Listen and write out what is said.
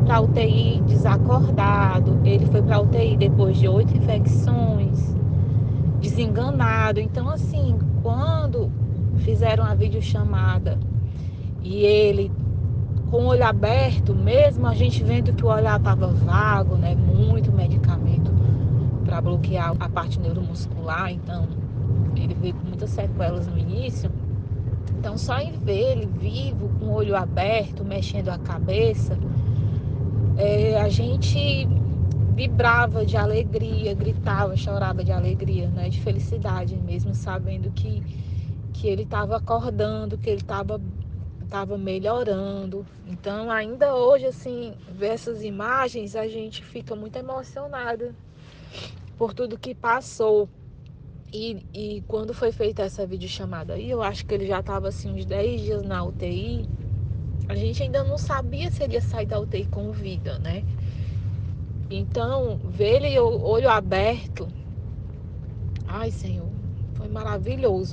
foi para UTI desacordado, ele foi para UTI depois de oito infecções, desenganado. Então, assim, quando fizeram a videochamada e ele com o olho aberto, mesmo a gente vendo que o olhar estava vago, né? Muito medicamento para bloquear a parte neuromuscular, então ele veio com muitas sequelas no início. Então só em ver ele vivo, com o olho aberto, mexendo a cabeça, é, a gente vibrava de alegria, gritava, chorava de alegria, né? De felicidade mesmo, sabendo que, que ele estava acordando, que ele estava estava melhorando. Então, ainda hoje, assim, ver essas imagens, a gente fica muito emocionada por tudo que passou. E, e quando foi feita essa videochamada aí, eu acho que ele já estava assim uns 10 dias na UTI. A gente ainda não sabia se ele ia sair da UTI com vida, né? Então, ver ele olho aberto, ai Senhor, foi maravilhoso.